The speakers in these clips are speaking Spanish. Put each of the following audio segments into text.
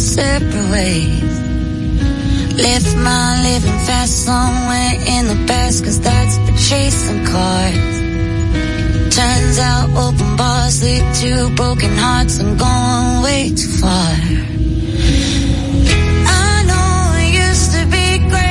separate ways. Left my living fast somewhere in the past, cause that's for chasing cars. Turns out open bars lead to broken hearts. I'm going way too far. I know it used to be crazy.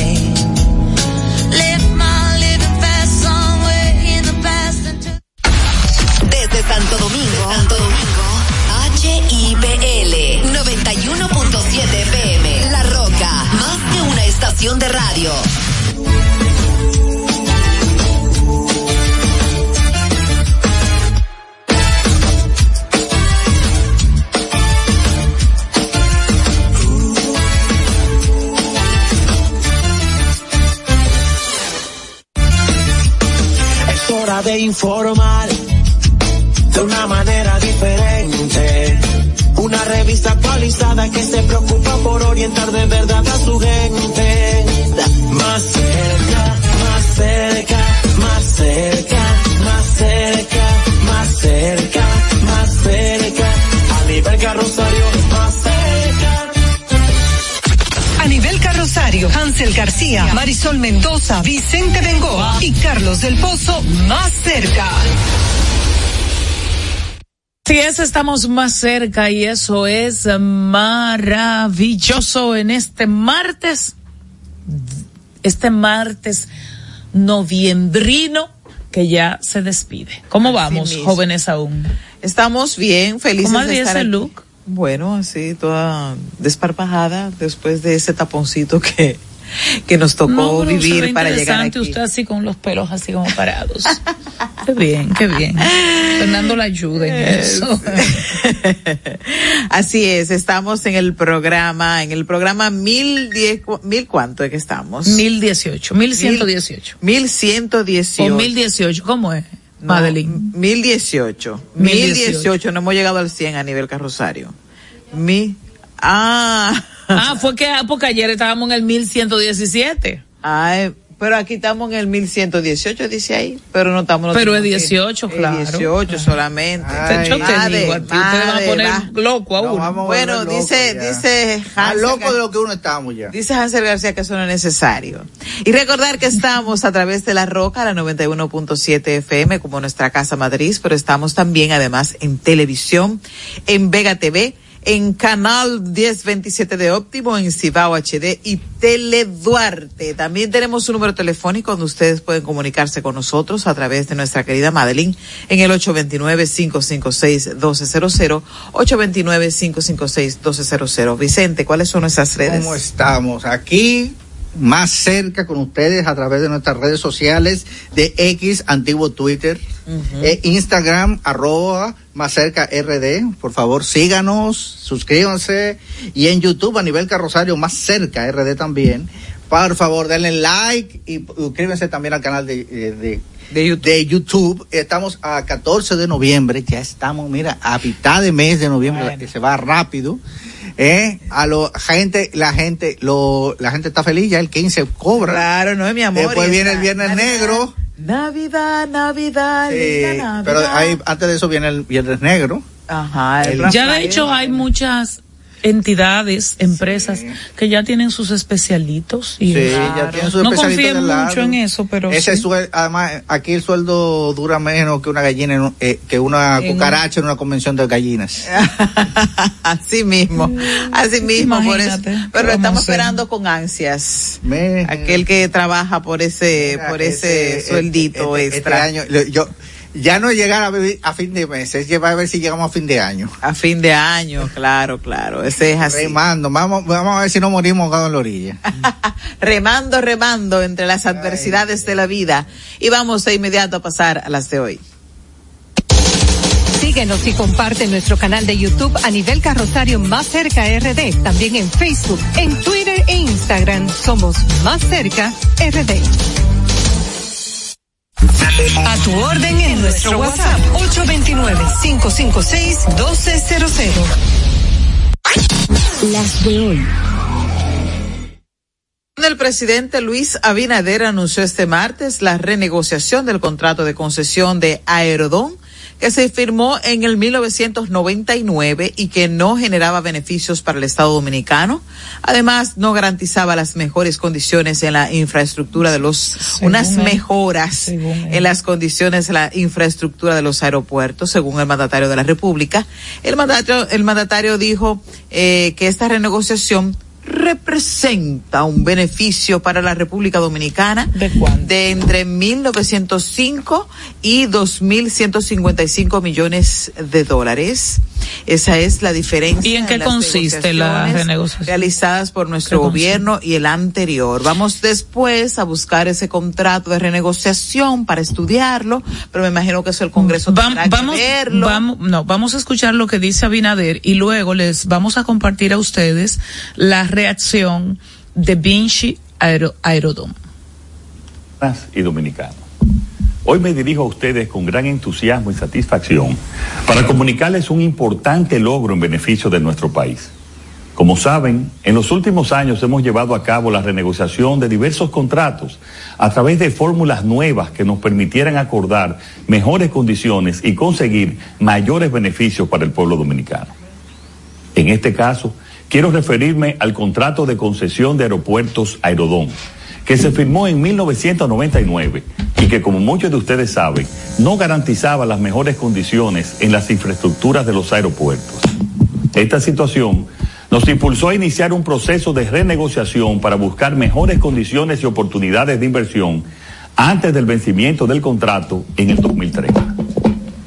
De radio. Es hora de informar de una manera diferente. Una revista actualizada que se preocupa por orientar de verdad Hansel García, Marisol Mendoza, Vicente Bengoa y Carlos del Pozo más cerca. Sí, es, estamos más cerca y eso es maravilloso en este martes, este martes noviembrino que ya se despide. ¿Cómo vamos, jóvenes aún? Estamos bien, felices ¿Cómo de había estar ese aquí. look? Bueno, así toda desparpajada después de ese taponcito que, que nos tocó No, vivir para llegar interesante aquí. usted así con los pelos así como parados. qué bien, qué bien. Fernando la ayuda en eso. Así es, estamos en el programa, en el programa mil diez, mil cuánto es que estamos? Mil dieciocho, mil ciento dieciocho. Mil ciento O dieciocho. mil dieciocho, ¿cómo es? No, Madeline. Mil dieciocho. Mil Mil dieciocho. dieciocho, no hemos llegado al cien a nivel carrosario. Mi, ah. Ah, fue que ah, porque ayer estábamos en el mil ciento diecisiete. Ay, pero aquí estamos en el 1118, dice ahí, pero no estamos. no Pero es tenemos que- 18, es claro. 18 solamente. Ay. Yo te Madre, digo a ti, ustedes van a poner va. loco a No, uno. vamos a Bueno, dice, ya. dice Más loco de lo que uno estamos ya. Dice Hansel García que eso no es necesario. Y recordar que estamos a través de La Roca, la 91.7 FM, como nuestra casa matriz, pero estamos también además en televisión, en Vega TV, en Canal 1027 de Óptimo, en Cibao HD y Tele Duarte. También tenemos un número telefónico donde ustedes pueden comunicarse con nosotros a través de nuestra querida Madeline en el 829-556-1200, 829-556-1200. Vicente, ¿cuáles son nuestras redes? ¿Cómo estamos? Aquí, más cerca con ustedes a través de nuestras redes sociales de X, antiguo Twitter, eh, Instagram, arroba, más cerca RD. Por favor, síganos, suscríbanse. Y en YouTube, a nivel carrosario, más cerca RD también. Por favor, denle like y suscríbanse también al canal de, eh, de, De YouTube. de YouTube. Estamos a 14 de noviembre, ya estamos, mira, a mitad de mes de noviembre, que se va rápido. Eh, a lo gente, la gente, lo, la gente está feliz, ya el 15 cobra. Claro, no es mi amor. Después viene el Viernes Navidad, Negro. Navidad, Navidad, Sí, Navidad. pero ahí, antes de eso viene el Viernes Negro. Ajá, el el- Ya de hecho hay muchas entidades, empresas que ya tienen sus especialitos y Sí, ya tienen su no confíen mucho en eso, pero Ese sí. suel- además, aquí el sueldo dura menos que una gallina, en un- eh, que una En un- cucaracha en una convención de gallinas. así mismo, así mismo, por eso. Imagínate, ¿qué Pero estamos esperando con ansias. Me- Aquel que trabaja por ese, Mira, por ese, este- sueldito este- este extra. año, yo, ya no es llegar a, vivir a fin de mes, es llevar a ver si llegamos a fin de año. A fin de año, claro, claro. Ese es así. Remando, vamos, vamos a ver si no morimos ahogados en la orilla. remando, remando entre las adversidades de la vida. Y vamos de inmediato a pasar a las de hoy. Síguenos y comparte nuestro canal de YouTube a nivel carrosario Más Cerca RD. También en Facebook, en Twitter e Instagram somos Más Cerca RD. A tu orden en nuestro WhatsApp 829-556-1200. Las de hoy. El presidente Luis Abinader anunció este martes la renegociación del contrato de concesión de Aerodón que se firmó en el 1999 y que no generaba beneficios para el Estado dominicano. Además, no garantizaba las mejores condiciones en la infraestructura de los, Según unas él. mejoras en las condiciones de la infraestructura de los aeropuertos, según el mandatario de la República. El mandatario, el mandatario dijo eh, que esta renegociación representa un beneficio para la República Dominicana ¿De de entre 1.905 y 2.155 millones de dólares. Esa es la diferencia. ¿Y en qué las consiste la negociaciones renegociación? Realizadas por nuestro gobierno y el anterior. Vamos después a buscar ese contrato de renegociación para estudiarlo, pero me imagino que eso el Congreso Vam- tendrá vamos, que verlo. vamos, no, vamos a escuchar lo que dice Abinader y luego les vamos a compartir a ustedes la reacción de Vinci Aero, Aerodome. y dominicanos. Hoy me dirijo a ustedes con gran entusiasmo y satisfacción para comunicarles un importante logro en beneficio de nuestro país. Como saben, en los últimos años hemos llevado a cabo la renegociación de diversos contratos a través de fórmulas nuevas que nos permitieran acordar mejores condiciones y conseguir mayores beneficios para el pueblo dominicano. En este caso, quiero referirme al contrato de concesión de aeropuertos Aerodón, que se firmó en 1999 y que, como muchos de ustedes saben, no garantizaba las mejores condiciones en las infraestructuras de los aeropuertos. Esta situación nos impulsó a iniciar un proceso de renegociación para buscar mejores condiciones y oportunidades de inversión antes del vencimiento del contrato en el 2030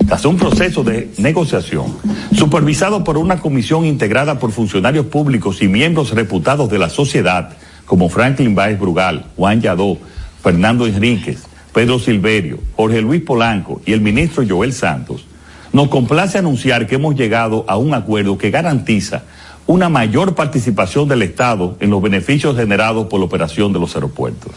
tras un proceso de negociación supervisado por una comisión integrada por funcionarios públicos y miembros reputados de la sociedad como Franklin Baez Brugal, Juan Yadó, Fernando Enríquez, Pedro Silverio, Jorge Luis Polanco y el ministro Joel Santos, nos complace anunciar que hemos llegado a un acuerdo que garantiza una mayor participación del Estado en los beneficios generados por la operación de los aeropuertos.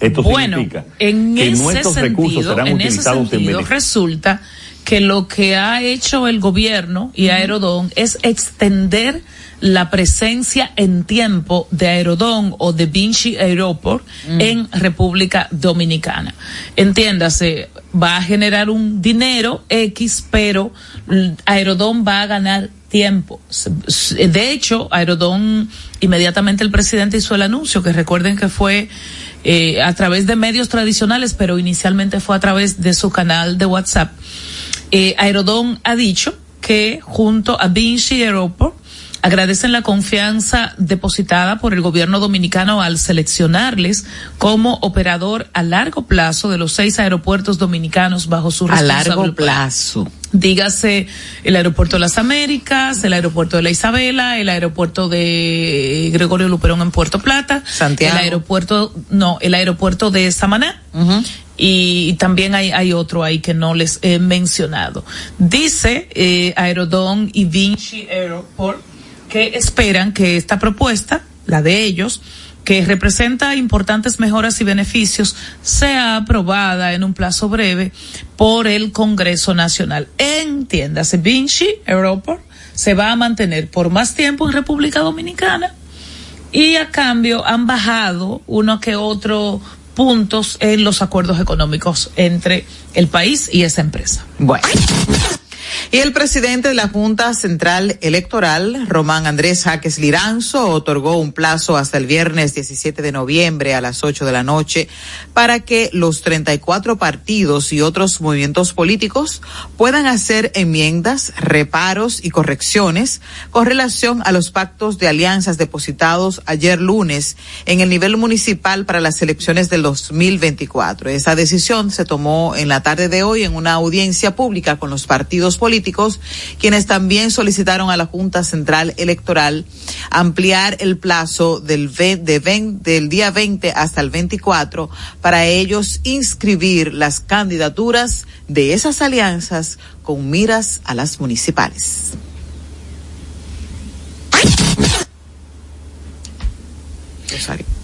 Esto Bueno, significa en que ese nuestros recursos sentido, serán en ese utilizados en sentido resulta que lo que ha hecho el gobierno y Aerodón es extender la presencia en tiempo de Aerodón o de Vinci Aeroport en República Dominicana. Entiéndase, va a generar un dinero X, pero Aerodón va a ganar tiempo. De hecho, Aerodón, inmediatamente el presidente hizo el anuncio, que recuerden que fue eh, a través de medios tradicionales, pero inicialmente fue a través de su canal de WhatsApp. Eh, Aerodón ha dicho que junto a Vinci Aeroport agradecen la confianza depositada por el gobierno dominicano al seleccionarles como operador a largo plazo de los seis aeropuertos dominicanos bajo su a largo plazo. dígase el aeropuerto de las Américas, el aeropuerto de la Isabela, el aeropuerto de Gregorio Luperón en Puerto Plata, Santiago. el aeropuerto, no, el aeropuerto de Samaná. Y también hay, hay otro ahí que no les he mencionado. Dice eh, Aerodón y Vinci Airport que esperan que esta propuesta, la de ellos, que representa importantes mejoras y beneficios, sea aprobada en un plazo breve por el Congreso Nacional. Entiéndase, Vinci Aeroport se va a mantener por más tiempo en República Dominicana y a cambio han bajado uno que otro puntos en los acuerdos económicos entre el país y esa empresa. Bueno. Y el presidente de la Junta Central Electoral, Román Andrés Jaques Liranzo, otorgó un plazo hasta el viernes 17 de noviembre a las 8 de la noche para que los 34 partidos y otros movimientos políticos puedan hacer enmiendas, reparos y correcciones con relación a los pactos de alianzas depositados ayer lunes en el nivel municipal para las elecciones del 2024. Esta decisión se tomó en la tarde de hoy en una audiencia pública con los partidos políticos quienes también solicitaron a la Junta Central Electoral ampliar el plazo del, ve- de del día 20 hasta el 24 para ellos inscribir las candidaturas de esas alianzas con miras a las municipales.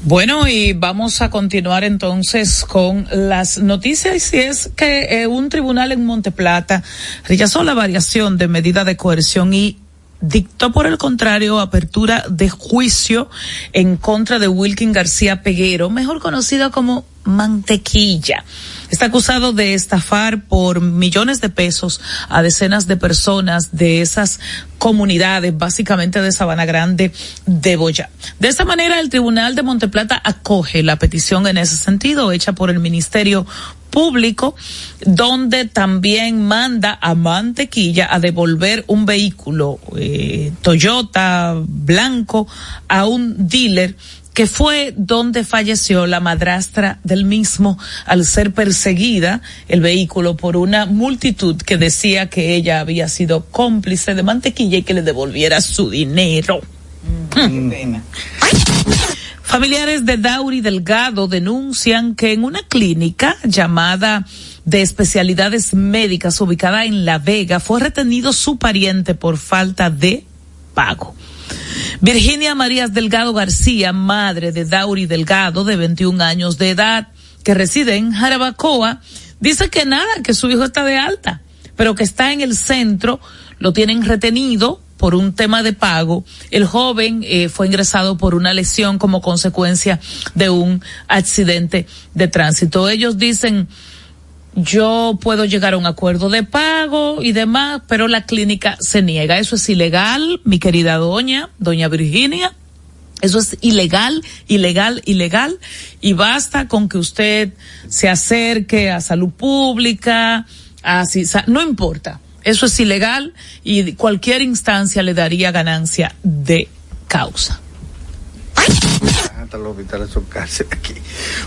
Bueno, y vamos a continuar entonces con las noticias y es que eh, un tribunal en Monteplata rechazó la variación de medida de coerción y dictó por el contrario apertura de juicio en contra de Wilkin García Peguero, mejor conocido como Mantequilla. Está acusado de estafar por millones de pesos a decenas de personas de esas comunidades, básicamente de Sabana Grande de Boya. De esta manera, el Tribunal de Monteplata acoge la petición en ese sentido hecha por el Ministerio Público, donde también manda a Mantequilla a devolver un vehículo eh, Toyota blanco a un dealer que fue donde falleció la madrastra del mismo al ser perseguida el vehículo por una multitud que decía que ella había sido cómplice de mantequilla y que le devolviera su dinero. Familiares de Dauri Delgado denuncian que en una clínica llamada de especialidades médicas ubicada en La Vega fue retenido su pariente por falta de pago. Virginia Marías Delgado García, madre de Dauri Delgado, de 21 años de edad, que reside en Jarabacoa, dice que nada, que su hijo está de alta, pero que está en el centro, lo tienen retenido por un tema de pago. El joven eh, fue ingresado por una lesión como consecuencia de un accidente de tránsito. Ellos dicen, yo puedo llegar a un acuerdo de pago y demás, pero la clínica se niega. Eso es ilegal, mi querida doña, doña Virginia. Eso es ilegal, ilegal, ilegal. Y basta con que usted se acerque a salud pública, a, no importa. Eso es ilegal y cualquier instancia le daría ganancia de causa. Los hospitales son cárcel aquí.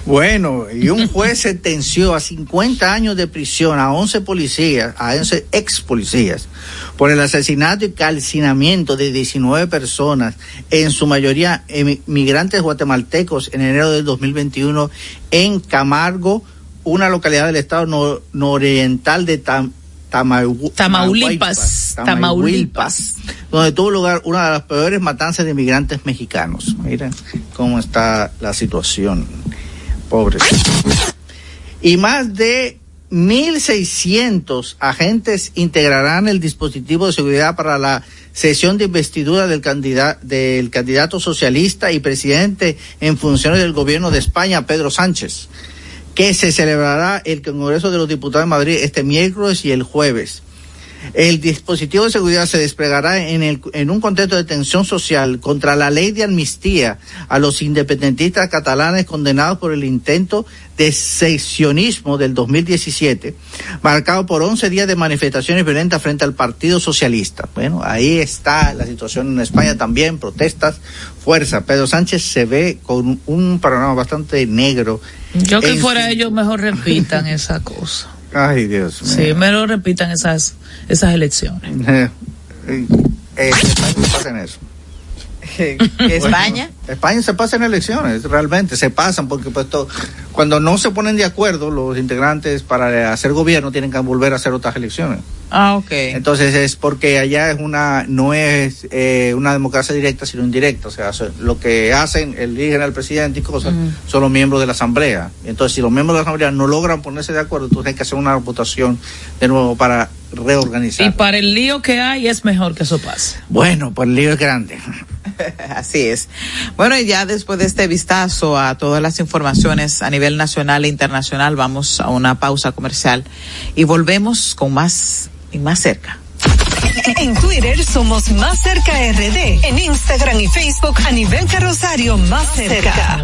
Bueno, y un juez sentenció a 50 años de prisión a 11 policías, a 11 ex policías, por el asesinato y calcinamiento de 19 personas, en su mayoría migrantes guatemaltecos, en enero del 2021 en Camargo, una localidad del estado nor- nororiental de Tam- Tamau- Tamaulipas, Tamaulipas. donde tuvo lugar una de las peores matanzas de migrantes mexicanos. Miren cómo está la situación. Pobres. Y más de 1.600 agentes integrarán el dispositivo de seguridad para la sesión de investidura del candidato, del candidato socialista y presidente en funciones del gobierno de España, Pedro Sánchez, que se celebrará el Congreso de los Diputados de Madrid este miércoles y el jueves. El dispositivo de seguridad se desplegará en, el, en un contexto de tensión social contra la ley de amnistía a los independentistas catalanes condenados por el intento de secesionismo del 2017, marcado por 11 días de manifestaciones violentas frente al Partido Socialista. Bueno, ahí está la situación en España también, protestas, fuerza. Pedro Sánchez se ve con un panorama bastante negro. Yo que fuera su- ellos mejor repitan esa cosa. Ay, Dios mío. Sí, mejor repitan esas, esas elecciones. Eh, eh, eso. Que España. Bueno, España se pasa en elecciones, realmente, se pasan, porque pues to- cuando no se ponen de acuerdo los integrantes para hacer gobierno tienen que volver a hacer otras elecciones. Ah, ok. Entonces es porque allá es una, no es eh, una democracia directa, sino indirecta. O sea, lo que hacen, eligen al presidente y cosas, son los miembros de la asamblea. Entonces, si los miembros de la asamblea no logran ponerse de acuerdo, entonces hay que hacer una votación de nuevo para reorganizar. Y para el lío que hay es mejor que eso pase. Bueno, pues el lío es grande. Así es. Bueno, y ya después de este vistazo a todas las informaciones a nivel nacional e internacional, vamos a una pausa comercial y volvemos con más y más cerca. En Twitter somos Más Cerca RD. En Instagram y Facebook a nivel Rosario Más Cerca.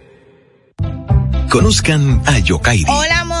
Conozcan a Yokairi. Hola, more.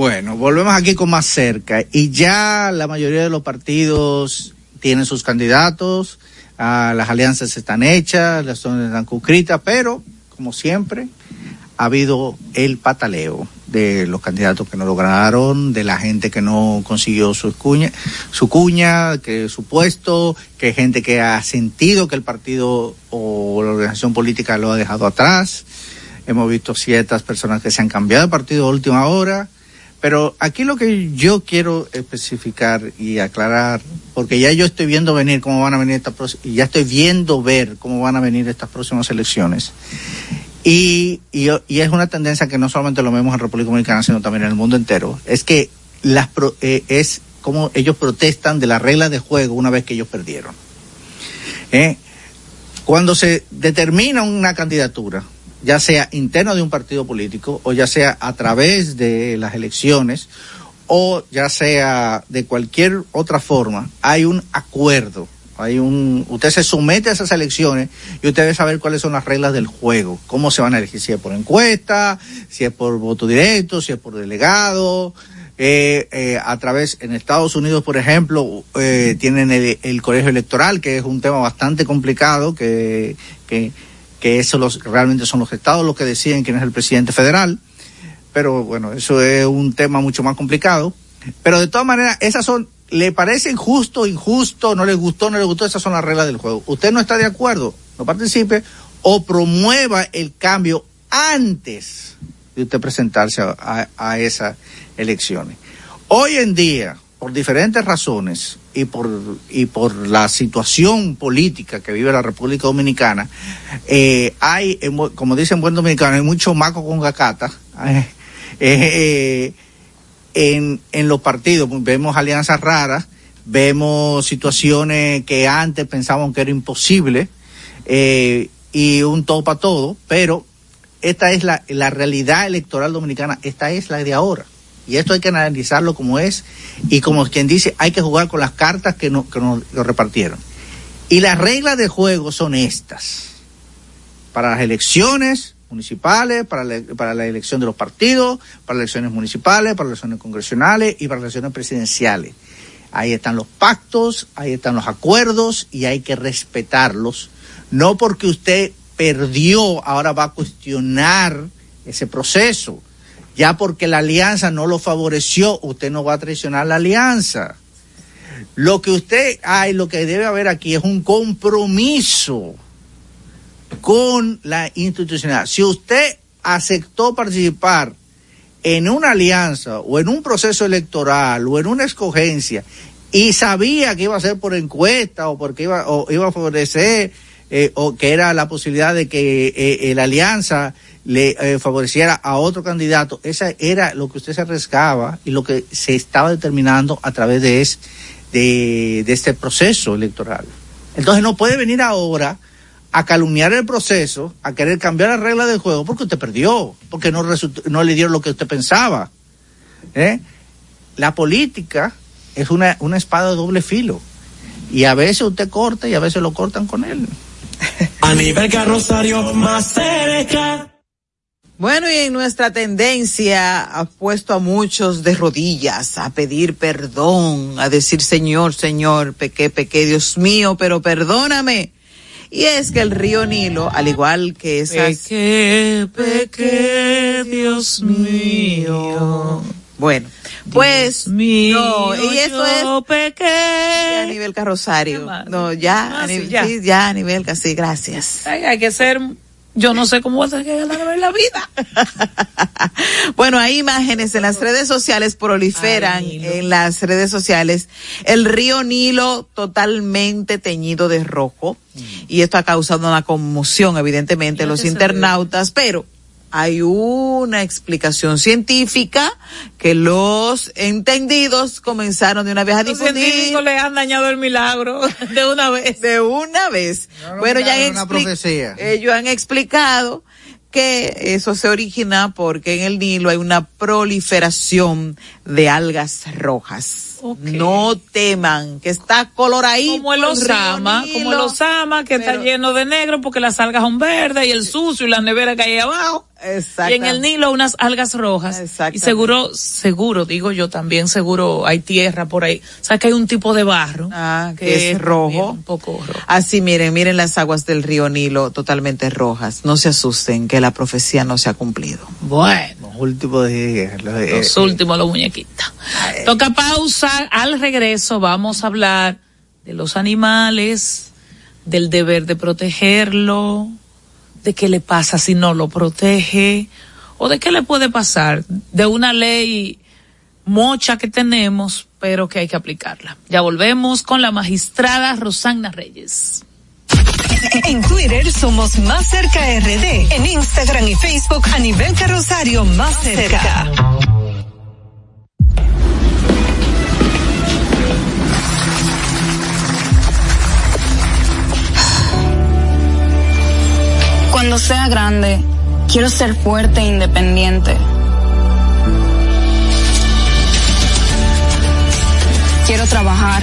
Bueno, volvemos aquí con más cerca y ya la mayoría de los partidos tienen sus candidatos, ah, las alianzas están hechas, las zonas están concretas, pero como siempre ha habido el pataleo de los candidatos que no lograron, de la gente que no consiguió su cuña, su cuña, que su puesto, que gente que ha sentido que el partido o la organización política lo ha dejado atrás. Hemos visto ciertas personas que se han cambiado de partido a última hora. Pero aquí lo que yo quiero especificar y aclarar, porque ya yo estoy viendo venir cómo van a venir estas próximas, ya estoy viendo ver cómo van a venir estas próximas elecciones. Y, y, y, es una tendencia que no solamente lo vemos en República Dominicana, sino también en el mundo entero, es que las pro, eh, es como ellos protestan de las reglas de juego una vez que ellos perdieron. ¿Eh? Cuando se determina una candidatura, ya sea interno de un partido político o ya sea a través de las elecciones o ya sea de cualquier otra forma, hay un acuerdo hay un, usted se somete a esas elecciones y usted debe saber cuáles son las reglas del juego, cómo se van a elegir, si es por encuesta, si es por voto directo, si es por delegado. Eh, eh, a través, en Estados Unidos, por ejemplo, eh, tienen el, el, colegio electoral, que es un tema bastante complicado, que, que, que eso los, realmente son los estados los que deciden quién es el presidente federal. Pero bueno, eso es un tema mucho más complicado. Pero de todas maneras, esas son ¿Le parece injusto, injusto, no le gustó, no le gustó? Esas son las reglas del juego. Usted no está de acuerdo, no participe o promueva el cambio antes de usted presentarse a esas elecciones. Hoy en día, por diferentes razones y por, y por la situación política que vive la República Dominicana, eh, hay, como dicen buen dominicano, hay mucho maco con gacata. Eh, eh, en, en los partidos. Vemos alianzas raras, vemos situaciones que antes pensábamos que era imposible y un todo para todo, pero esta es la, la realidad electoral dominicana, esta es la de ahora. Y esto hay que analizarlo como es y como quien dice, hay que jugar con las cartas que, no, que nos lo repartieron. Y las reglas de juego son estas. Para las elecciones municipales, para la, para la elección de los partidos, para las elecciones municipales, para las elecciones congresionales y para las elecciones presidenciales. Ahí están los pactos, ahí están los acuerdos y hay que respetarlos. No porque usted perdió, ahora va a cuestionar ese proceso. Ya porque la alianza no lo favoreció, usted no va a traicionar la alianza. Lo que usted hay, lo que debe haber aquí es un compromiso con la institucionalidad. Si usted aceptó participar en una alianza o en un proceso electoral o en una escogencia y sabía que iba a ser por encuesta o porque iba, o iba a favorecer eh, o que era la posibilidad de que eh, eh, la alianza le eh, favoreciera a otro candidato, esa era lo que usted se arriesgaba y lo que se estaba determinando a través de, es, de, de este proceso electoral. Entonces no puede venir ahora a calumniar el proceso, a querer cambiar las reglas del juego porque usted perdió, porque no, no le dieron lo que usted pensaba. ¿eh? La política es una, una espada de doble filo y a veces usted corta y a veces lo cortan con él. A nivel Rosario más cerca. Bueno, y en nuestra tendencia ha puesto a muchos de rodillas a pedir perdón, a decir Señor, Señor, pequé, pequé, Dios mío, pero perdóname. Y es que el río Nilo, al igual que esas... Pequé, pequé, Dios mío. Bueno, pues mío, no, y eso es pequé. a nivel carrosario. No, ya, Ah, a sí, nivel, ya. sí, ya a nivel casi, gracias. Ay, hay que ser, yo no sé cómo voy a ganar la vida. Bueno, hay imágenes en las redes sociales, proliferan en las redes sociales, el río Nilo totalmente teñido de rojo, y esto ha causado una conmoción, evidentemente, en los internautas, pero hay una explicación científica que los entendidos comenzaron de una vez a Los difundir. científicos le han dañado el milagro de una vez. De una vez. bueno, ya han ellos han explicado que eso se origina porque en el Nilo hay una proliferación de algas rojas. No teman, que está coloradito. Como el Osama, como el Osama que está lleno de negro porque las algas son verdes y el sucio y la nevera que hay abajo. Y en el Nilo unas algas rojas. Y seguro, seguro, digo yo también, seguro hay tierra por ahí. O sea que hay un tipo de barro. Ah, que es rojo. Un poco rojo. Así miren, miren las aguas del río Nilo totalmente rojas. No se asusten que la profecía no se ha cumplido. Bueno. Últimos. Los, eh, Los últimos, los muñequitos. Toca pausa. Al regreso vamos a hablar de los animales, del deber de protegerlo, de qué le pasa si no lo protege, o de qué le puede pasar, de una ley mocha que tenemos, pero que hay que aplicarla. Ya volvemos con la magistrada Rosana Reyes. En Twitter somos Más Cerca RD. En Instagram y Facebook a nivel Rosario Más Cerca. Cuando sea grande, quiero ser fuerte e independiente. Quiero trabajar,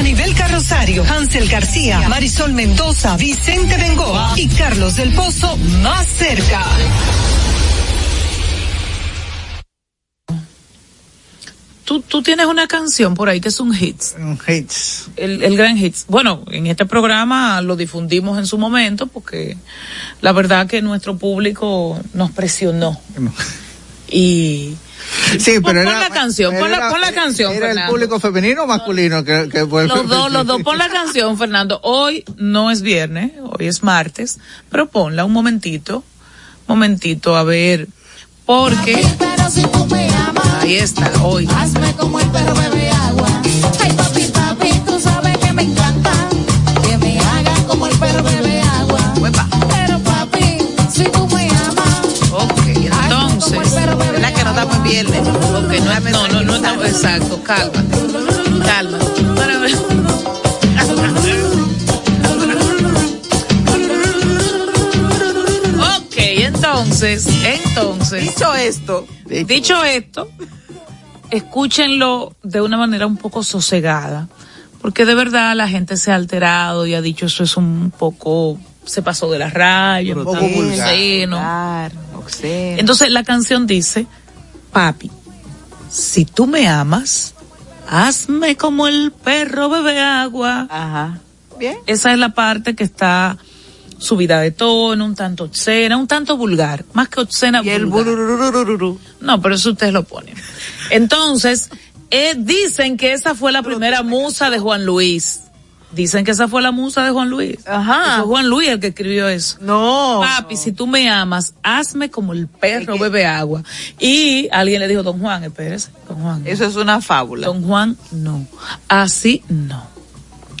Anibel Carrosario, Hansel García, Marisol Mendoza, Vicente Bengoa y Carlos del Pozo más cerca. Tú, tú tienes una canción por ahí que es un hit. Un hits. El, el gran hit. Bueno, en este programa lo difundimos en su momento porque la verdad que nuestro público nos presionó. Y Sí, Pon- pero pon era, la canción, pon la- pon la canción, ¿Era el público femenino o masculino que, que fue el los dos, los dos, pon la canción, Fernando. Hoy no es viernes, hoy es martes, pero ponla un momentito, momentito, a ver, porque ahí está, hoy. Hazme como el perro bebe agua. Estamos en viernes? Ok, no, no, no, no estamos, exacto, calma, calma. Ok, entonces, entonces. Dicho esto. Dicho esto, escúchenlo de una manera un poco sosegada, porque de verdad la gente se ha alterado y ha dicho eso es un poco, se pasó de la raya, un poco obsceno. Entonces la canción dice, papi, si tú me amas, hazme como el perro bebe agua. Ajá. Bien. Esa es la parte que está subida de tono, un tanto obscena, un tanto vulgar, más que obscena, Y el vulgar. No, pero eso ustedes lo ponen. Entonces, eh, dicen que esa fue la primera musa de Juan Luis. Dicen que esa fue la musa de Juan Luis. Ajá. Fue Juan Luis el que escribió eso. No. Papi, si tú me amas, hazme como el perro bebe agua. Y alguien le dijo, don Juan, espérese, don Juan. Eso es una fábula. Don Juan, no. Así no.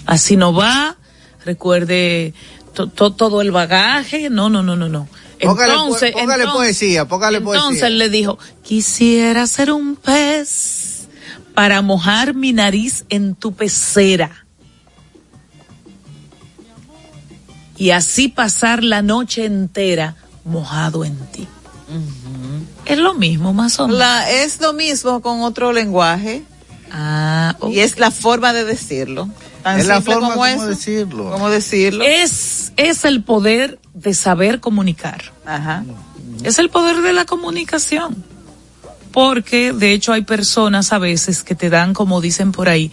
Así no va. Recuerde to- to- todo el bagaje. No, no, no, no, no. Póngale po- Entonces, póngale entonces- poesía, póngale entonces poesía. él le dijo, quisiera ser un pez para mojar mi nariz en tu pecera. Y así pasar la noche entera mojado en ti. Es lo mismo, más o menos. La, es lo mismo con otro lenguaje. Ah, Y es la forma de decirlo. Tan Es la simple forma como como eso. decirlo. ¿Cómo decirlo? Es, es el poder de saber comunicar. Ajá. Es el poder de la comunicación. Porque de hecho hay personas a veces que te dan, como dicen por ahí,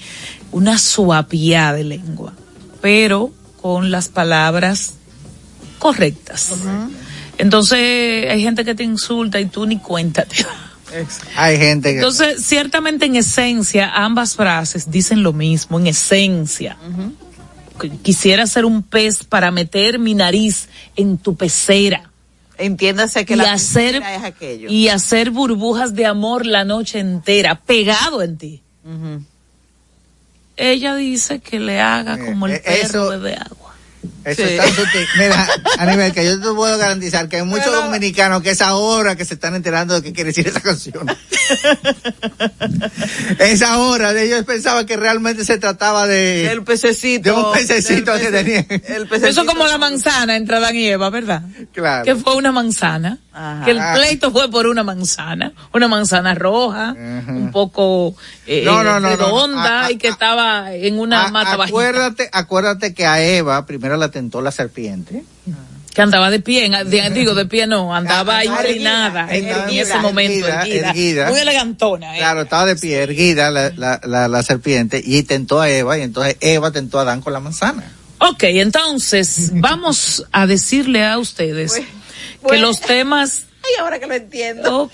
una suavidad de lengua, pero con las palabras correctas. Entonces hay gente que te insulta y tú ni cuenta te das. Hay gente que... Entonces, ciertamente en esencia, ambas frases dicen lo mismo, en esencia. Qu- Quisiera ser un pez para meter mi nariz en tu pecera. Entiéndase que y la hacer, es aquello. y hacer burbujas de amor la noche entera, pegado en ti. Ella dice que le haga como el eh, perro eso- bebe agua. Eso Sí. es tan sutil. Mira, Aníbal, que yo te puedo garantizar que hay muchos dominicanos que es ahora que se están enterando de qué quiere decir esa canción. es ahora, de ellos pensaban que realmente se trataba de... El pececito. De un pececito que pece- tenía. El pececito. Eso como la manzana entre Adán y Eva, ¿verdad? Claro. Que fue una manzana. Ajá. Que el pleito fue por una manzana. Una manzana roja, un poco eh, No, no, no, no, no. redonda A- y que estaba en una A- mata bajita. acuérdate, acuérdate que a Eva primero la tentó la serpiente. que andaba de pie, en- de- digo de pie no, andaba inclinada en, en ese momento, erguida, erguida, erguida. muy elegantona. eh. Claro, estaba de pie, erguida la, la, la, la serpiente y tentó a Eva y entonces Eva tentó a Adán con la manzana. Ok, entonces vamos a decirle a ustedes bueno. los temas Ay, ahora que lo entiendo. Ok.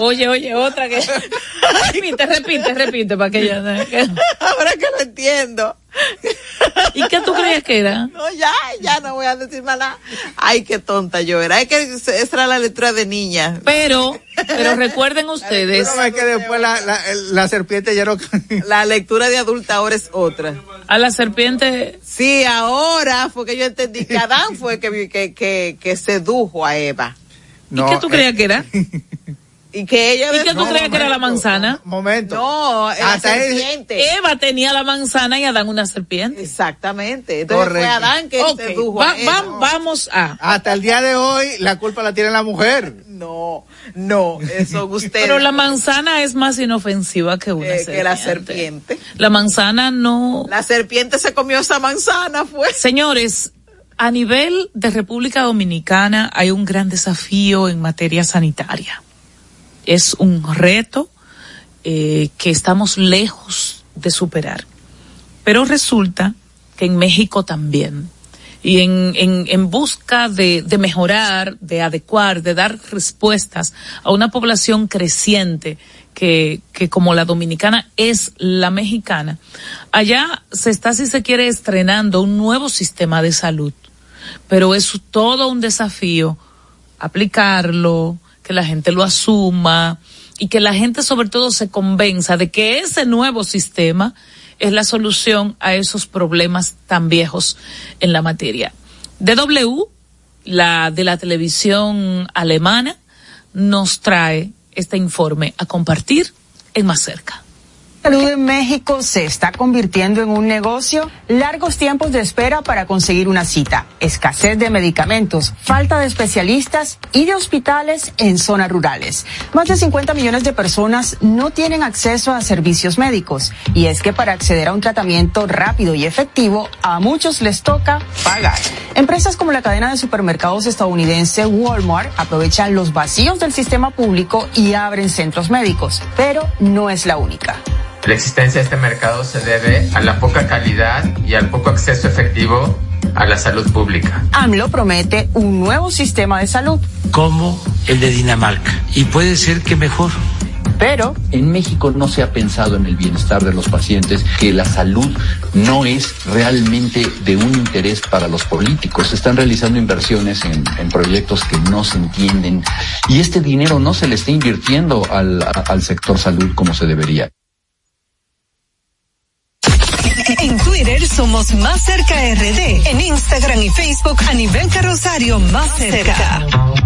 Oye, oye, otra que. repite, repite, repite para que ya. Ahora que lo entiendo. ¿Y qué tú creías que era? No, ya, ya no voy a decir más nada. Ay, qué tonta yo era. Es que esa era la lectura de niña. Pero, pero recuerden ustedes. No, es que después la, la, la serpiente ya no... La lectura de adulta ahora es otra. A la serpiente. Sí, ahora fue que yo entendí que Adán fue que, que, que, que sedujo a Eva. ¿Y qué tú creías que era? Y que ella ¿Y qué tú No, creías que era la manzana? Momento. No, la Hasta serpiente. Eva tenía la manzana y Adán una serpiente. Exactamente. Entonces fue Correcto. Adán que sedujo va- a Eva. va- vamos a. Hasta el día de hoy la culpa la tiene la mujer. No, no, eso ustedes. Pero la manzana es más inofensiva que una eh, serpiente. que la serpiente. La manzana no. La serpiente se comió esa manzana, fue. Señores, a nivel de República Dominicana hay un gran desafío en materia sanitaria. Es un reto eh, que estamos lejos de superar. Pero resulta que en México también. Y en, en, en busca de, de mejorar, de adecuar, de dar respuestas a una población creciente que, que como la dominicana es la mexicana, allá se está, si se quiere, estrenando un nuevo sistema de salud. Pero es todo un desafío aplicarlo, que la gente lo asuma y que la gente sobre todo se convenza de que ese nuevo sistema es la solución a esos problemas tan viejos en la materia. DW, la de la televisión alemana, nos trae este informe a compartir en más cerca. Salud en México se está convirtiendo en un negocio, largos tiempos de espera para conseguir una cita, escasez de medicamentos, falta de especialistas y de hospitales en zonas rurales. Más de 50 millones de personas no tienen acceso a servicios médicos y es que para acceder a un tratamiento rápido y efectivo a muchos les toca pagar. Empresas como la cadena de supermercados estadounidense Walmart aprovechan los vacíos del sistema público y abren centros médicos, pero no es la única. La existencia de este mercado se debe a la poca calidad y al poco acceso efectivo a la salud pública. AMLO promete un nuevo sistema de salud, como el de Dinamarca. Y puede ser que mejor. pero En México no se ha pensado en el bienestar de los pacientes, que la salud no es realmente de un interés para los políticos. Se están realizando inversiones en, en proyectos que no se entienden y este dinero no se le está invirtiendo al sector salud como se debería. En Twitter somos Más Cerca RD. En Instagram y Facebook a nivel carrosario Más Cerca.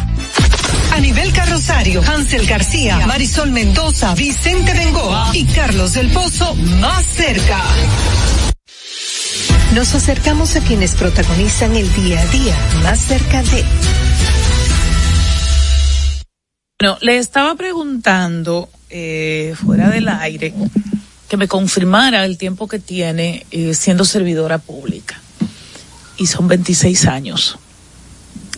Anibel Carrosario, Hansel García, Marisol Mendoza, Vicente Bengoa y Carlos del Pozo más cerca. Nos acercamos a quienes protagonizan el día a día más cerca de Bueno, le estaba preguntando eh, fuera del aire que me confirmara el tiempo que tiene eh, siendo servidora pública. Y son 26 años.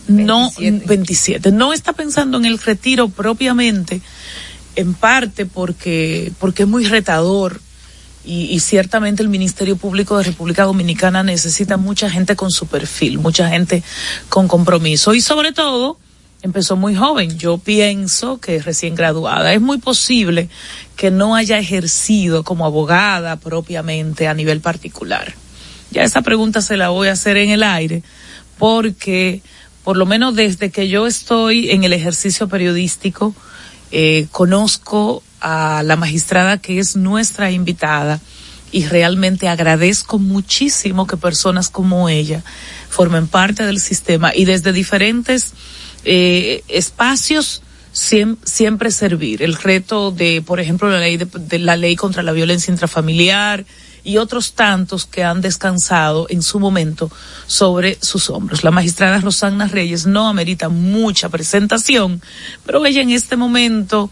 No, 27. No está pensando en el retiro propiamente, en parte porque, porque es muy retador y, y, ciertamente el Ministerio Público de República Dominicana necesita mucha gente con su perfil, mucha gente con compromiso y sobre todo empezó muy joven. Yo pienso que es recién graduada. Es muy posible que no haya ejercido como abogada propiamente a nivel particular. Ya esa pregunta se la voy a hacer en el aire porque por lo menos desde que yo estoy en el ejercicio periodístico, eh, conozco a la magistrada que es nuestra invitada y realmente agradezco muchísimo que personas como ella formen parte del sistema y desde diferentes eh, espacios siem, siempre servir. El reto de, por ejemplo, la ley de, de la ley contra la violencia intrafamiliar, y otros tantos que han descansado en su momento sobre sus hombros. La magistrada Rosana Reyes no amerita mucha presentación, pero ella en este momento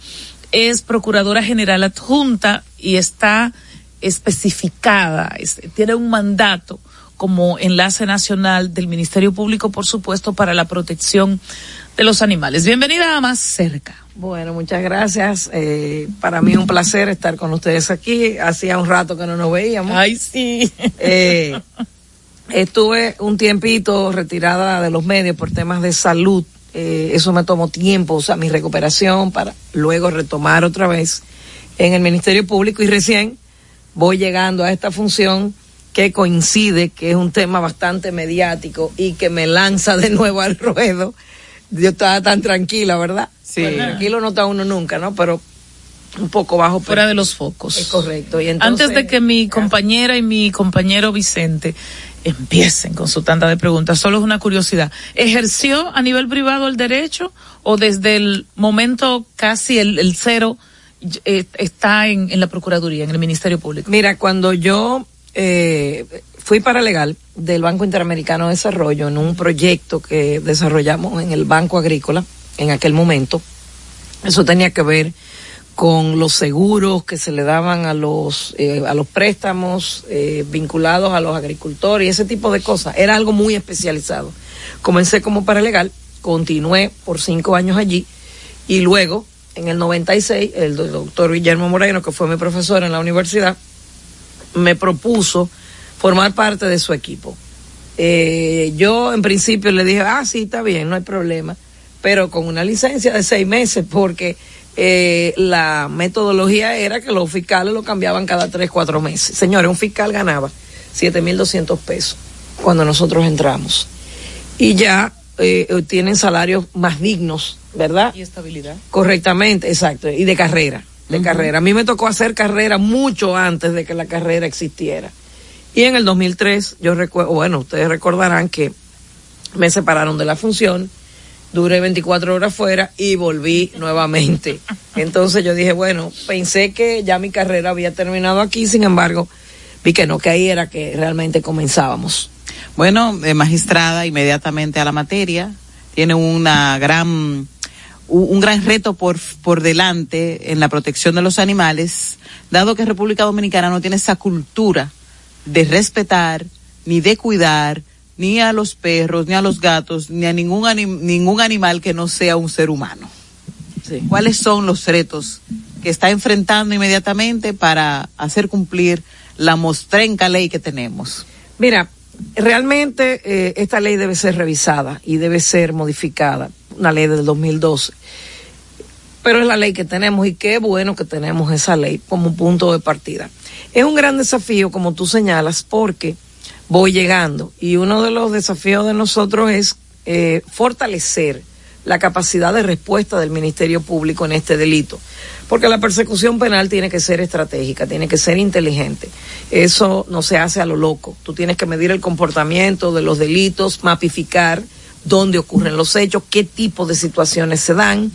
es Procuradora General Adjunta y está especificada, es, tiene un mandato como enlace nacional del Ministerio Público, por supuesto, para la protección de los animales. Bienvenida a Más Cerca. Bueno, muchas gracias. Eh, para mí un placer estar con ustedes aquí. Hacía un rato que no nos veíamos. Ay, sí. Eh, estuve un tiempito retirada de los medios por temas de salud. Eh, eso me tomó tiempo, o sea, mi recuperación para luego retomar otra vez en el Ministerio Público y recién voy llegando a esta función que coincide que es un tema bastante mediático y que me lanza de nuevo al ruedo. Yo estaba tan tranquila, ¿verdad? Sí. Bueno, tranquilo no está uno nunca, ¿no? Pero un poco bajo. Fuera de los focos. Es correcto. Y entonces, Antes de que mi compañera y mi compañero Vicente empiecen con su tanda de preguntas, solo es una curiosidad. ¿Ejerció a nivel privado el derecho o desde el momento casi el, el cero eh, está en, en la Procuraduría, en el Ministerio Público? Mira, cuando yo eh, fui paralegal del Banco Interamericano de Desarrollo en un proyecto que desarrollamos en el Banco Agrícola en aquel momento. Eso tenía que ver con los seguros que se le daban a los eh, a los préstamos eh, vinculados a los agricultores y ese tipo de cosas. Era algo muy especializado. Comencé como paralegal, continué por cinco años allí y luego en el 96 el doctor Guillermo Moreno, que fue mi profesor en la universidad, me propuso formar parte de su equipo. Eh, yo en principio le dije, ah, sí, está bien, no hay problema, pero con una licencia de seis meses, porque eh, la metodología era que los fiscales lo cambiaban cada tres, cuatro meses. Señores, un fiscal ganaba 7.200 pesos cuando nosotros entramos. Y ya eh, tienen salarios más dignos, ¿verdad? Y estabilidad. Correctamente, exacto, y de carrera, de uh -huh. carrera. A mí me tocó hacer carrera mucho antes de que la carrera existiera. Y en el 2003, yo recuerdo, bueno, ustedes recordarán que me separaron de la función, duré 24 horas fuera y volví nuevamente. Entonces yo dije, bueno, pensé que ya mi carrera había terminado aquí, sin embargo, vi que no, que ahí era que realmente comenzábamos. Bueno, eh, magistrada, inmediatamente a la materia, tiene una gran, un, un gran reto por, por delante en la protección de los animales, dado que República Dominicana no tiene esa cultura de respetar, ni de cuidar, ni a los perros, ni a los gatos, ni a ningún, anim ningún animal que no sea un ser humano. Sí. ¿Cuáles son los retos que está enfrentando inmediatamente para hacer cumplir la mostrenca ley que tenemos? Mira, realmente eh, esta ley debe ser revisada y debe ser modificada, una ley del 2012. pero es la ley que tenemos y qué bueno que tenemos esa ley como punto de partida. Es un gran desafío, como tú señalas, porque voy llegando y uno de los desafíos de nosotros es eh, fortalecer la capacidad de respuesta del Ministerio Público en este delito. Porque la persecución penal tiene que ser estratégica, tiene que ser inteligente. Eso no se hace a lo loco. Tú tienes que medir el comportamiento de los delitos, mapificar dónde ocurren los hechos, qué tipo de situaciones se dan.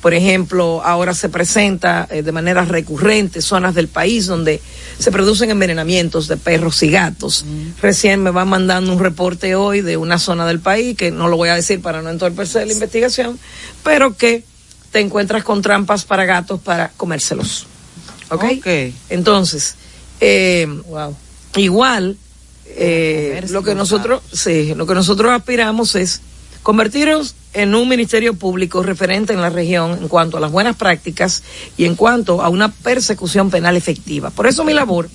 Por ejemplo, ahora se presenta eh, de manera recurrente zonas del país donde se producen envenenamientos de perros y gatos. Recién me van mandando un reporte hoy de una zona del país, que no lo voy a decir para no entorpecer la investigación, pero que te encuentras con trampas para gatos para comérselos. ¿Ok? Entonces, eh, igual, eh, lo que nosotros, sí, lo que nosotros aspiramos es convertirnos en un ministerio público referente en la región en cuanto a las buenas prácticas y en cuanto a una persecución penal efectiva. Por eso mi labor,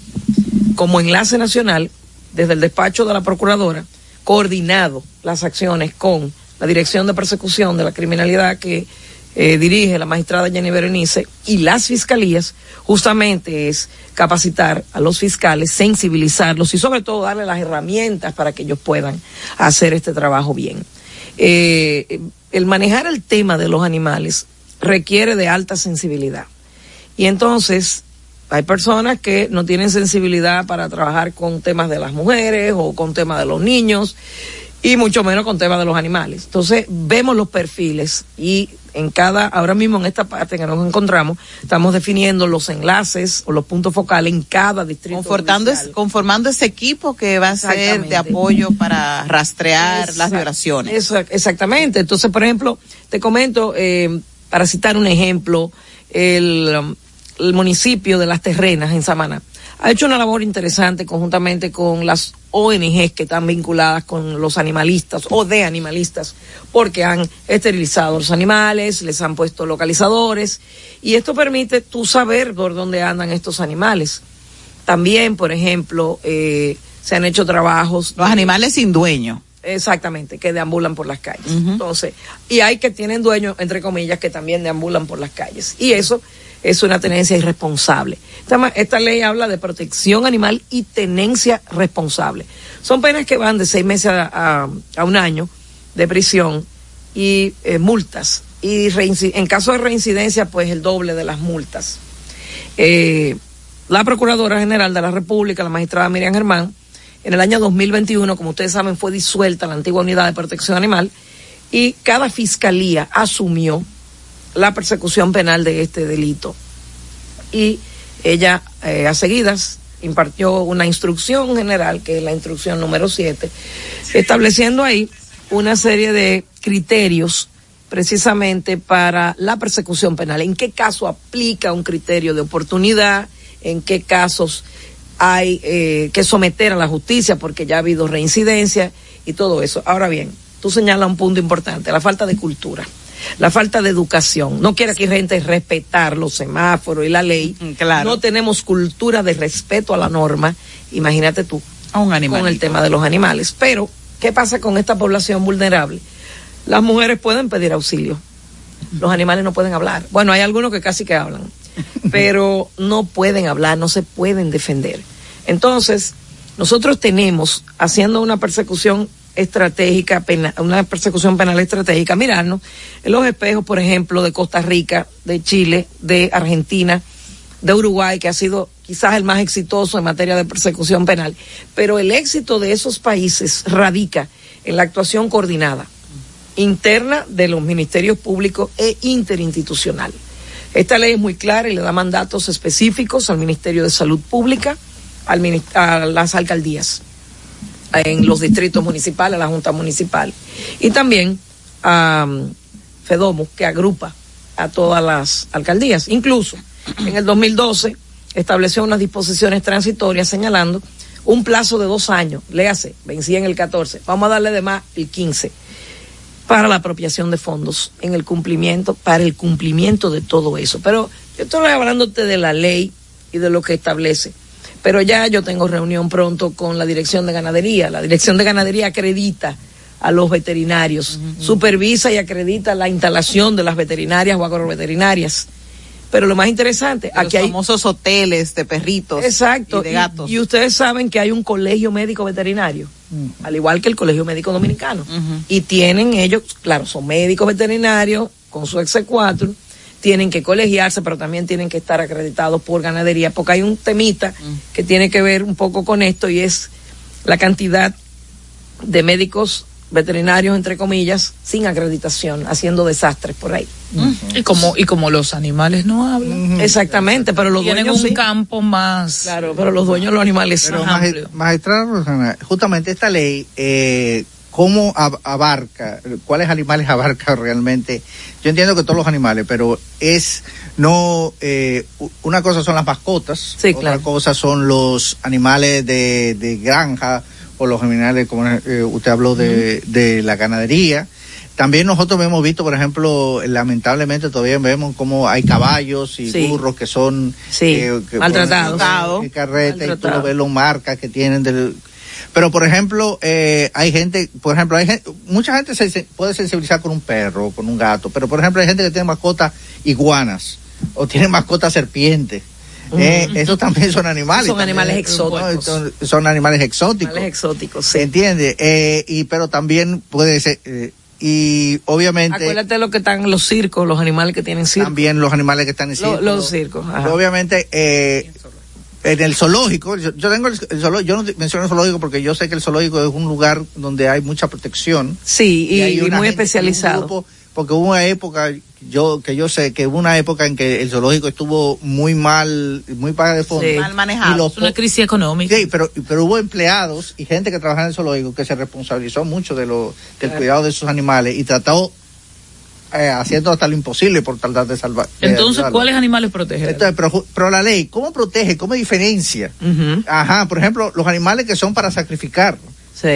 como enlace nacional, desde el despacho de la Procuradora, coordinado las acciones con la Dirección de Persecución de la Criminalidad que eh, dirige la magistrada Jenny Berenice y las fiscalías, justamente es capacitar a los fiscales, sensibilizarlos y sobre todo darle las herramientas para que ellos puedan hacer este trabajo bien. Eh, el manejar el tema de los animales requiere de alta sensibilidad. Y entonces hay personas que no tienen sensibilidad para trabajar con temas de las mujeres o con temas de los niños y mucho menos con temas de los animales. Entonces vemos los perfiles y en cada, ahora mismo en esta parte que nos encontramos, estamos definiendo los enlaces o los puntos focales en cada distrito. Confortando judicial. es- conformando ese equipo que va a ser de apoyo para rastrear las violaciones. Eso, exactamente. Entonces, por ejemplo, te comento, eh, para citar un ejemplo, el, el municipio de Las Terrenas en Samaná ha hecho una labor interesante conjuntamente con las ONGs que están vinculadas con los animalistas o de animalistas, porque han esterilizado los animales, les han puesto localizadores y esto permite tú saber por dónde andan estos animales. También, por ejemplo, eh, se han hecho trabajos. Los animales sin dueño. Exactamente, que deambulan por las calles. Entonces, y hay que tienen dueños, entre comillas, que también deambulan por las calles. Y eso es una tenencia irresponsable. Esta, ley habla de protección animal y tenencia responsable. Son penas que van de seis meses a, un año de prisión y eh, multas. Y en caso de reincidencia, pues el doble de las multas. Eh, la Procuradora General de la República, la magistrada Miriam Germán, en el año 2021, como ustedes saben, fue disuelta la antigua unidad de protección animal y cada fiscalía asumió la persecución penal de este delito. Y ella, eh, a seguidas, impartió una instrucción general, que es la instrucción número 7, estableciendo ahí una serie de criterios precisamente para la persecución penal. ¿En qué caso aplica un criterio de oportunidad? ¿En qué casos hay eh, que someter a la justicia porque ya ha habido reincidencia y todo eso? Ahora bien, tú señalas un punto importante, la falta de cultura. La falta de educación. No quiere aquí gente respetar los semáforos y la ley. No tenemos cultura de respeto a la norma. Imagínate tú. un animalito. Con el tema de los animales. Pero, ¿qué pasa con esta población vulnerable? Las mujeres pueden pedir auxilio. Los animales no pueden hablar. Bueno, hay algunos que casi que hablan, pero no pueden hablar, no se pueden defender. Entonces, nosotros tenemos, haciendo una persecución estratégica, pena- una persecución penal estratégica, mirarnos los espejos, por ejemplo, de Costa Rica, de Chile, de Argentina, de Uruguay, que ha sido quizás el más exitoso en materia de persecución penal. Pero el éxito de esos países radica en la actuación coordinada interna de los ministerios públicos e interinstitucional. Esta ley es muy clara y le da mandatos específicos al Ministerio de Salud Pública, al a las alcaldías, en los distritos municipales, a la Junta Municipal, y también a um, FEDOMO, que agrupa a todas las alcaldías. Incluso en el 2012 estableció unas disposiciones transitorias señalando un plazo de dos años, léase, vencía en el 14, vamos a darle de más el 15 para la apropiación de fondos en el cumplimiento, para el cumplimiento de todo eso. Pero yo estoy hablándote de la ley y de lo que establece. Pero ya yo tengo reunión pronto con la Dirección de Ganadería. La Dirección de Ganadería acredita a los veterinarios, supervisa y acredita la instalación de las veterinarias o agroveterinarias. Pero lo más interesante, aquí Los hay famosos hoteles de perritos. Exacto. Y de Y- gatos. Y, ustedes saben que hay un colegio médico veterinario, al igual que el colegio médico dominicano. Y tienen ellos, claro, son médicos veterinarios con su exe4, tienen que colegiarse, pero también tienen que estar acreditados por ganadería, porque hay un temita que tiene que ver un poco con esto y es la cantidad de médicos veterinarios, entre comillas, sin acreditación, haciendo desastres por ahí. Y como, y como los animales no hablan. Exactamente, pero los Tienen dueños un sí. campo más. Claro, pero los dueños de los animales Pero son magi- amplios. magistrada Rosana, justamente esta ley, eh, ¿cómo ab- abarca, cuáles animales abarca realmente? Yo entiendo que todos los animales, pero es no, eh, una cosa son las mascotas, otra cosa son los animales de, de granja o los animales, como eh, usted habló de, de la ganadería. También nosotros hemos visto, por ejemplo, lamentablemente todavía vemos como hay caballos y Sí. burros que son Sí, eh, maltratados. ponen en carreta y tú lo ves las marcas que tienen del pero por ejemplo eh, hay gente por ejemplo hay gente, mucha gente se, puede sensibilizar con un perro con un gato pero por ejemplo hay gente que tiene mascotas iguanas o tiene mascotas serpientes eh, Mm. esos también son animales. Son también, animales exóticos. Son, son animales exóticos. Animales exóticos, sí. ¿Se entiende? Eh, y pero también puede ser eh, y obviamente Acuérdate de lo que están los circos, los animales que tienen circo. también los animales que están en circo. los circos, ajá. Obviamente, eh, en el zoológico, yo, yo tengo el, el zoológico, yo no menciono el zoológico porque yo sé que el zoológico es un lugar donde hay mucha protección. Sí, y, hay y una muy gente, especializado. grupo, porque hubo una época, yo que yo sé que hubo una época en que el zoológico estuvo muy mal, muy paga de fondo. Sí. Mal manejado. Y los Es una crisis económica. Sí, pero, pero hubo empleados y gente que trabajaba en el zoológico que se responsabilizó mucho de lo, del Claro. cuidado de esos animales y trató eh, haciendo hasta lo imposible por tratar de salvar. Entonces. ¿cuáles animales protegen? Entonces, pero, pero la ley, ¿cómo protege? ¿Cómo diferencia? Ajá, por ejemplo, los animales que son para sacrificar.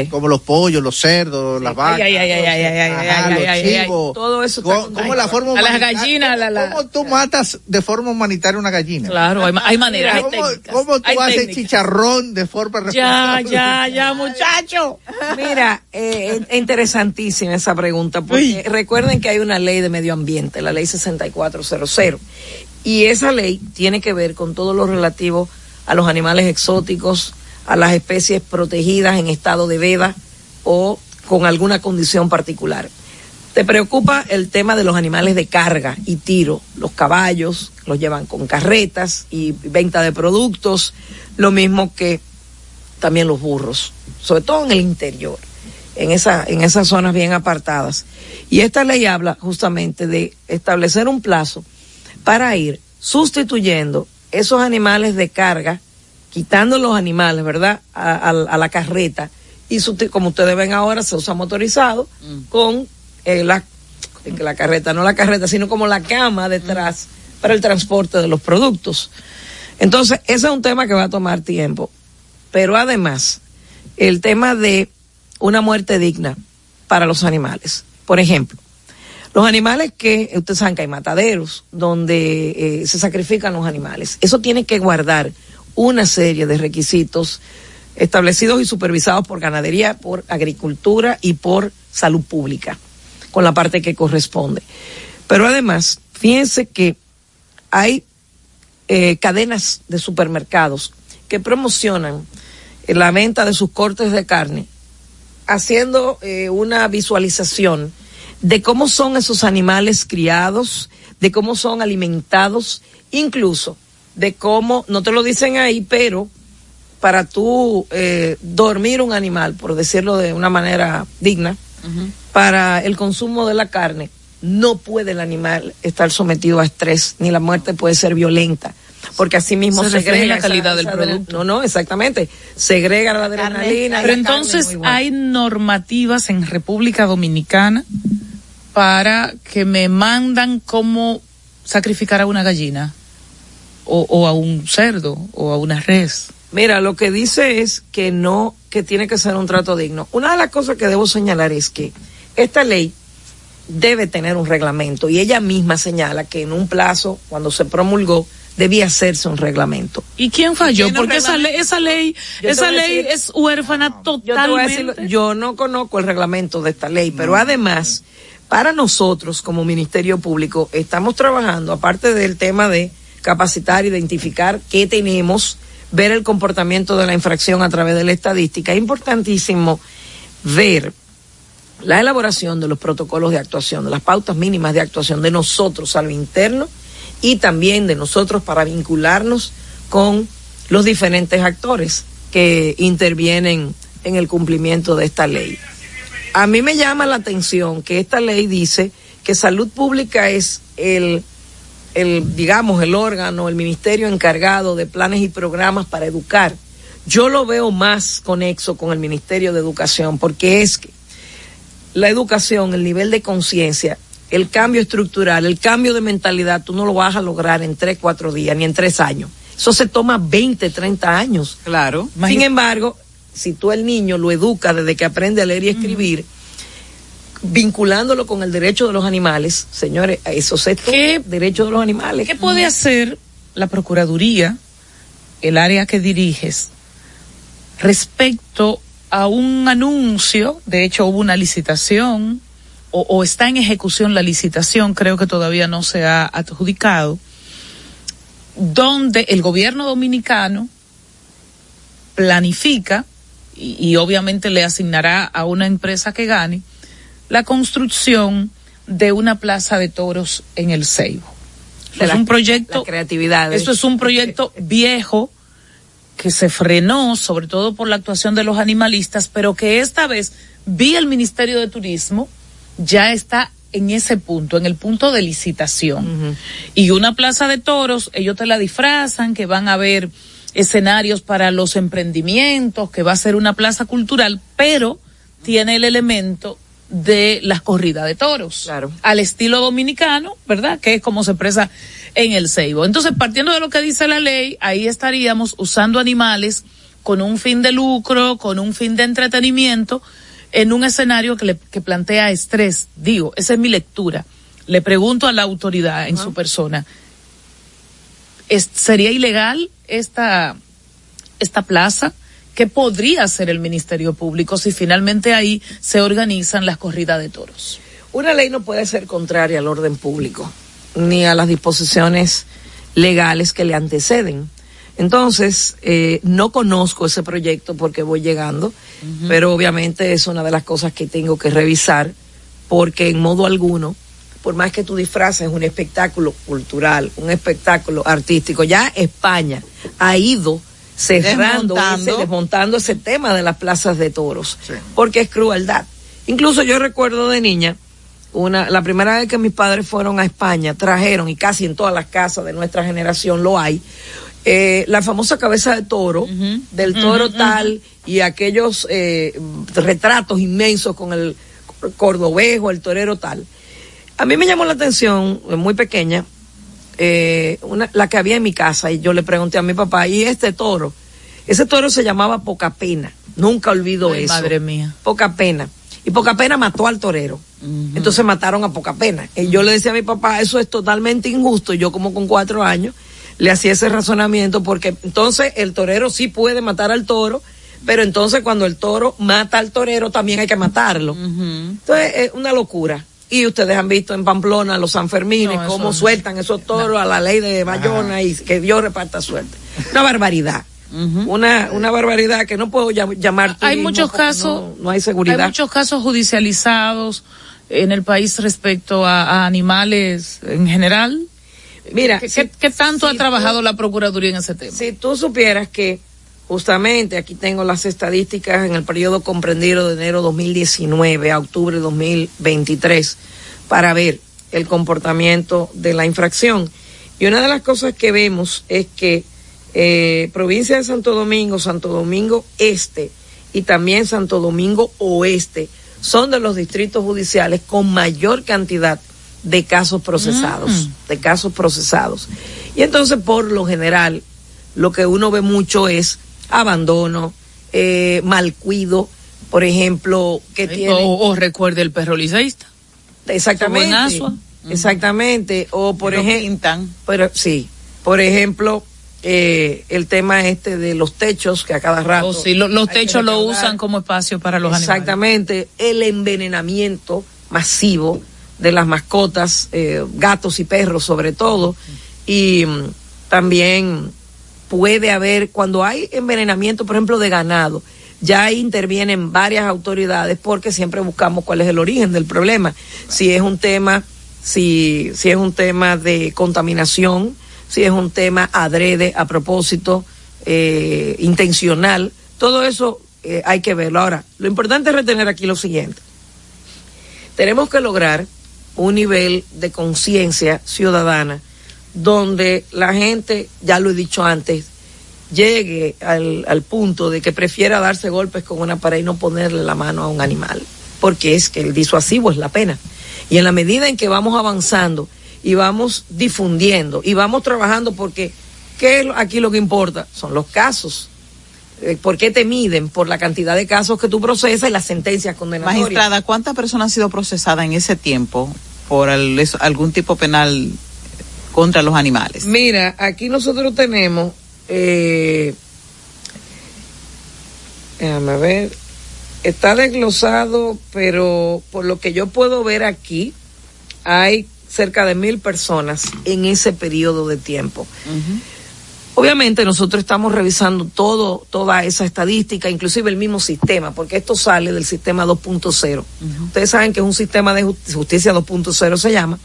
Como los pollos, los cerdos, las vacas. Ay, ay, ay, ay, ay, ay, ay, ajá, ay, los chivos. Todo eso ¿Cómo, cómo la forma A las gallinas, la- la- ¿Cómo tú matas de forma humanitaria una gallina? Claro, hay, hay maneras, hay ¿Cómo, técnicas. cómo tú hay haces técnicas. chicharrón de forma Ya, responsable? ya, ya, muchacho. Mira, eh, es interesantísima esa pregunta, porque recuerden que hay una ley de medio ambiente, la ley 6400, y esa ley tiene que ver con todo lo relativo a los animales exóticos, a las especies protegidas en estado de veda o con alguna condición particular. ¿Te preocupa el tema de los animales de carga y tiro? Los caballos los llevan con carretas y venta de productos, lo mismo que también los burros, sobre todo en el interior, en, esa, en esas zonas bien apartadas. Y esta ley habla justamente de establecer un plazo para ir sustituyendo esos animales de carga, quitando los animales, ¿verdad?, a, a- a la carreta. Y como ustedes ven ahora, se usa motorizado con eh, la, la carreta, no la carreta, sino como la cama detrás para el transporte de los productos. Entonces, ese es un tema que va a tomar tiempo. Pero además, el tema de una muerte digna para los animales. Por ejemplo, los animales que, ustedes saben que hay mataderos donde eh, se sacrifican los animales. Eso tiene que guardar una serie de requisitos establecidos y supervisados por ganadería, por agricultura y por salud pública, con la parte que corresponde. Pero además, fíjense que hay eh, cadenas de supermercados que promocionan eh, la venta de sus cortes de carne haciendo eh, una visualización de cómo son esos animales criados, de cómo son alimentados, incluso de cómo, no te lo dicen ahí, pero para tú eh, dormir un animal, por decirlo de una manera digna, para el consumo de la carne, no puede el animal estar sometido a estrés, ni la muerte puede ser violenta, porque así mismo Se segrega la calidad esa- del producto. No, no, exactamente. Segrega la adrenalina. Pero la entonces hay normativas en República Dominicana para que me mandan cómo sacrificar a una gallina o, o a un cerdo o a una res. Mira, lo que dice es que no, que tiene que ser un trato digno. Una de las cosas que debo señalar es que esta ley debe tener un reglamento y ella misma señala que en un plazo, cuando se promulgó, debía hacerse un reglamento. ¿Y quién falló? ¿Quién Porque esa ley, esa ley, Yo esa ley decir- es huérfana Yo te voy a decir, totalmente. yo no conozco el reglamento de esta ley, pero además, para nosotros como Ministerio Público, estamos trabajando, aparte del tema de capacitar, identificar qué tenemos, ver el comportamiento de la infracción a través de la estadística, es importantísimo ver la elaboración de los protocolos de actuación, de las pautas mínimas de actuación de nosotros a lo interno y también de nosotros para vincularnos con los diferentes actores que intervienen en el cumplimiento de esta ley. A mí me llama la atención que esta ley dice que salud pública es el, el digamos, el órgano, el ministerio encargado de planes y programas para educar. Yo lo veo más conexo con el Ministerio de Educación porque es que la educación, el nivel de conciencia, el cambio estructural, el cambio de mentalidad, tú no lo vas a lograr en tres, cuatro días, ni en tres años. Eso se toma 20, 30 años. Claro. Sin embargo, si tú el niño lo educas desde que aprende a leer y escribir, vinculándolo con el derecho de los animales, señores, eso es ¿Qué? derecho de los animales. ¿Qué puede hacer la Procuraduría, el área que diriges, respecto a un anuncio? De hecho, hubo una licitación, o, o está en ejecución la licitación, creo que todavía no se ha adjudicado, donde el gobierno dominicano planifica y, y obviamente le asignará a una empresa que gane la construcción de una plaza de toros en el Ceibo. Eso es la- un proyecto, creatividad. esto es un proyecto viejo que se frenó sobre todo por la actuación de los animalistas, pero que esta vez vía el Ministerio de Turismo ya está en ese punto, en el punto de licitación. Y una plaza de toros, ellos te la disfrazan, que van a haber escenarios para los emprendimientos, que va a ser una plaza cultural, pero tiene el elemento de las corridas de toros. Al estilo dominicano, ¿verdad? Que es como se expresa en el Ceibo. Entonces, partiendo de lo que dice la ley, ahí estaríamos usando animales con un fin de lucro, con un fin de entretenimiento, en un escenario que, le, que plantea estrés. Digo, esa es mi lectura. Le pregunto a la autoridad en su persona, ¿es- ¿sería ilegal esta, esta plaza? ¿Qué podría hacer el Ministerio Público si finalmente ahí se organizan las corridas de toros? Una ley no puede ser contraria al orden público, ni a las disposiciones legales que le anteceden. Entonces, eh, no conozco ese proyecto porque voy llegando, pero obviamente es una de las cosas que tengo que revisar, porque en modo alguno, por más que tú disfraces un espectáculo cultural, un espectáculo artístico, ya España ha ido cerrando, Desmontando. ese, desmontando ese tema de las plazas de toros, porque es crueldad. Incluso yo recuerdo de niña, una, la primera vez que mis padres fueron a España, trajeron, y casi en todas las casas de nuestra generación lo hay, eh, la famosa cabeza de toro, del toro tal, y aquellos eh, retratos inmensos con el cordobejo, el torero tal. A mí me llamó la atención, eh, muy pequeña, eh, una, la que había en mi casa, y yo le pregunté a mi papá, ¿y este toro? Ese toro se llamaba Poca Pena, nunca olvido Ay, eso. madre mía. Poca Pena. Y Poca Pena mató al torero. Entonces mataron a Poca Pena. Y yo le decía a mi papá, eso es totalmente injusto. Y yo como con cuatro años le hacía ese razonamiento porque entonces el torero sí puede matar al toro, pero entonces cuando el toro mata al torero también hay que matarlo. Entonces es una locura. Y ustedes han visto en Pamplona los Sanfermines, No, cómo no. sueltan esos toros a la ley de Bayona y que Dios reparta suerte. Una barbaridad. Una, una barbaridad que no puedo llam- llamar Hay muchos casos, no, hay seguridad. Hay muchos casos judicializados en el país respecto a, a animales en general. Mira, ¿qué, si- qué- qué tanto si ha trabajado tú- la Procuraduría en ese tema? Si tú supieras que justamente aquí tengo las estadísticas en el periodo comprendido de enero 2019 a octubre 2023 para ver el comportamiento de la infracción. Y una de las cosas que vemos es que eh, provincia de Santo Domingo, Santo Domingo Este y también Santo Domingo Oeste son de los distritos judiciales con mayor cantidad de casos procesados, Mm. de casos procesados. Y entonces, por lo general, lo que uno ve mucho es abandono, eh, mal cuido, por ejemplo, que tiene... O, o recuerde el perro liceísta. Exactamente. Exactamente. O por lo ejemplo. Pero sí. Por ejemplo, eh, el tema este de los techos que a cada rato. Oh, sí, lo- los techos lo usan como espacio para los animales. Exactamente, el envenenamiento masivo de las mascotas, eh, gatos y perros sobre todo, y mm, también puede haber, cuando hay envenenamiento, por ejemplo, de ganado, ya intervienen varias autoridades porque siempre buscamos cuál es el origen del problema. Si es un tema, si, si es un tema de contaminación, si es un tema adrede, a propósito, eh, intencional, todo eso eh, hay que verlo. Ahora, lo importante es retener aquí lo siguiente. Tenemos que lograr un nivel de conciencia ciudadana donde la gente, ya lo he dicho antes, llegue al, al punto de que prefiera darse golpes con una pared y no ponerle la mano a un animal, porque es que el disuasivo es la pena. Y en la medida en que vamos avanzando y vamos difundiendo y vamos trabajando, porque ¿qué aquí lo que importa? Son los casos. Eh, ¿Por qué te miden? Por la cantidad de casos que tú procesas y las sentencias condenatorias. Magistrada, ¿cuántas personas han sido procesadas en ese tiempo por eso- algún tipo penal contra los animales? Mira, aquí nosotros tenemos, eh, déjame ver, está desglosado, pero por lo que yo puedo ver aquí, hay cerca de mil personas en ese periodo de tiempo. Obviamente nosotros estamos revisando todo, toda esa estadística, inclusive el mismo sistema, porque esto sale del sistema 2.0. Ustedes saben que es un sistema de ju- justicia 2.0 se llama,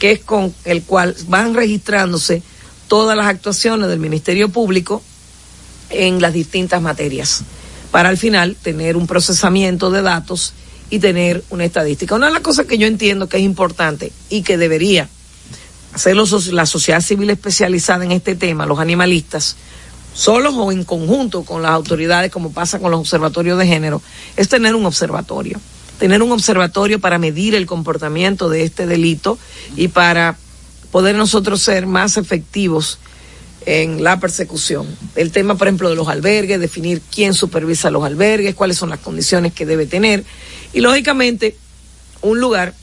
que es con el cual van registrándose todas las actuaciones del Ministerio Público en las distintas materias, para al final tener un procesamiento de datos y tener una estadística. Una de las cosas que yo entiendo que es importante y que debería hacerlo so- la sociedad civil especializada en este tema, los animalistas, solos o en conjunto con las autoridades, como pasa con los observatorios de género, es tener un observatorio. Tener un observatorio para medir el comportamiento de este delito y para poder nosotros ser más efectivos en la persecución. El tema, por ejemplo, de los albergues, definir quién supervisa los albergues, cuáles son las condiciones que debe tener. Y lógicamente, un lugar,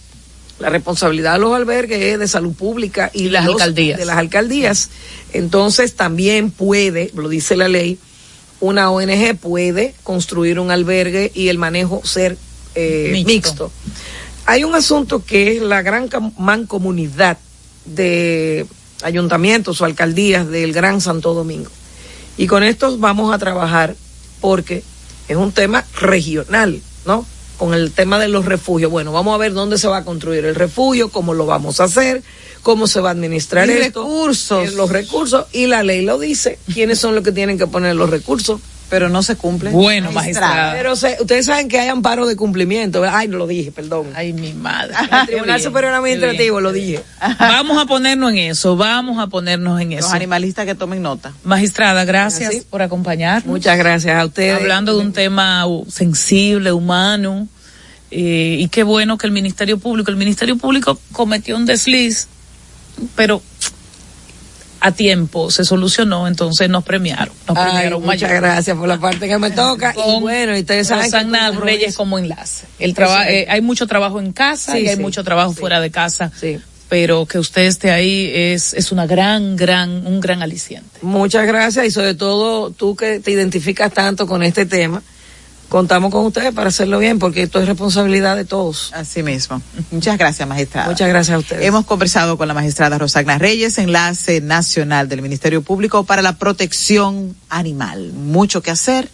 la responsabilidad de los albergues es de salud pública y las los- alcaldías. De las alcaldías. Entonces también puede, lo dice la ley, una ONG puede construir un albergue y el manejo ser eh, Mixto. mixto. Hay un asunto que es la gran mancomunidad de ayuntamientos o alcaldías del Gran Santo Domingo. Y con estos vamos a trabajar porque es un tema regional, ¿no? Con el tema de los refugios. Bueno, vamos a ver dónde se va a construir el refugio, cómo lo vamos a hacer, cómo se va a administrar Y esto. recursos. eh, Los recursos. Y la ley lo dice. ¿Quiénes son los que tienen que poner los recursos? Pero no se cumple. Bueno, magistrada. Pero se- ustedes saben que hay amparo de cumplimiento. Ay, no lo dije, perdón. Ay, mi madre. El Tribunal Superior Administrativo lo dije. Vamos a ponernos en eso, vamos a ponernos en Los eso. animalistas que tomen nota. Magistrada, gracias por acompañarnos. Muchas gracias a ustedes. Hablando de un tema sensible, humano, eh, y qué bueno que el Ministerio Público, el Ministerio Público cometió un desliz, pero a tiempo se solucionó, entonces nos premiaron. Nos Ay, premiaron muchas mayor. gracias por la parte que me toca. y bueno, y ustedes saben Rosana Reyes como enlace. El traba- Eso es. eh, hay mucho trabajo en casa Sí, y hay sí, mucho trabajo sí. fuera de casa. Sí. Pero que usted esté ahí es, es una gran, gran, un gran aliciente. Muchas gracias y sobre todo tú que te identificas tanto con este tema, contamos con ustedes para hacerlo bien porque esto es responsabilidad de todos. Así mismo. Muchas gracias, magistrada. Muchas gracias a ustedes. Hemos conversado con la magistrada Rosagna Reyes, enlace nacional del Ministerio Público para la protección animal. Mucho que hacer,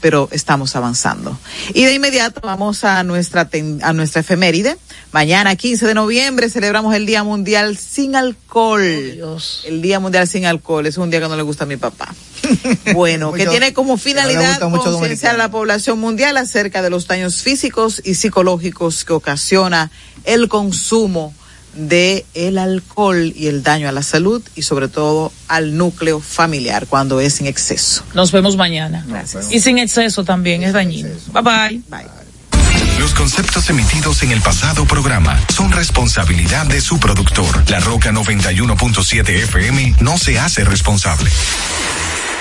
pero estamos avanzando. Y de inmediato vamos a nuestra ten- a nuestra efeméride. Mañana, 15 de noviembre, celebramos el Día Mundial sin Alcohol. El Día Mundial sin Alcohol. Es un día que no le gusta a mi papá. Bueno, que tiene como finalidad concienciar a la población mundial acerca de los daños físicos y psicológicos que ocasiona el consumo de el alcohol y el daño a la salud y sobre todo al núcleo familiar cuando es en exceso. Nos vemos mañana. Gracias. Y sin exceso también, es dañino. Bye bye. Bye. Los conceptos emitidos en el pasado programa son responsabilidad de su productor. La Roca 91.7 FM no se hace responsable.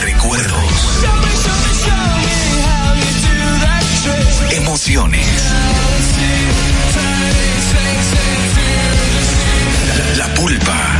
Recuerdos. Emociones. La, la pulpa,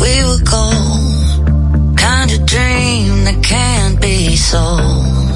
we were gold. Kind of dream that can't be sold.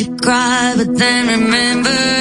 you cry, but then remember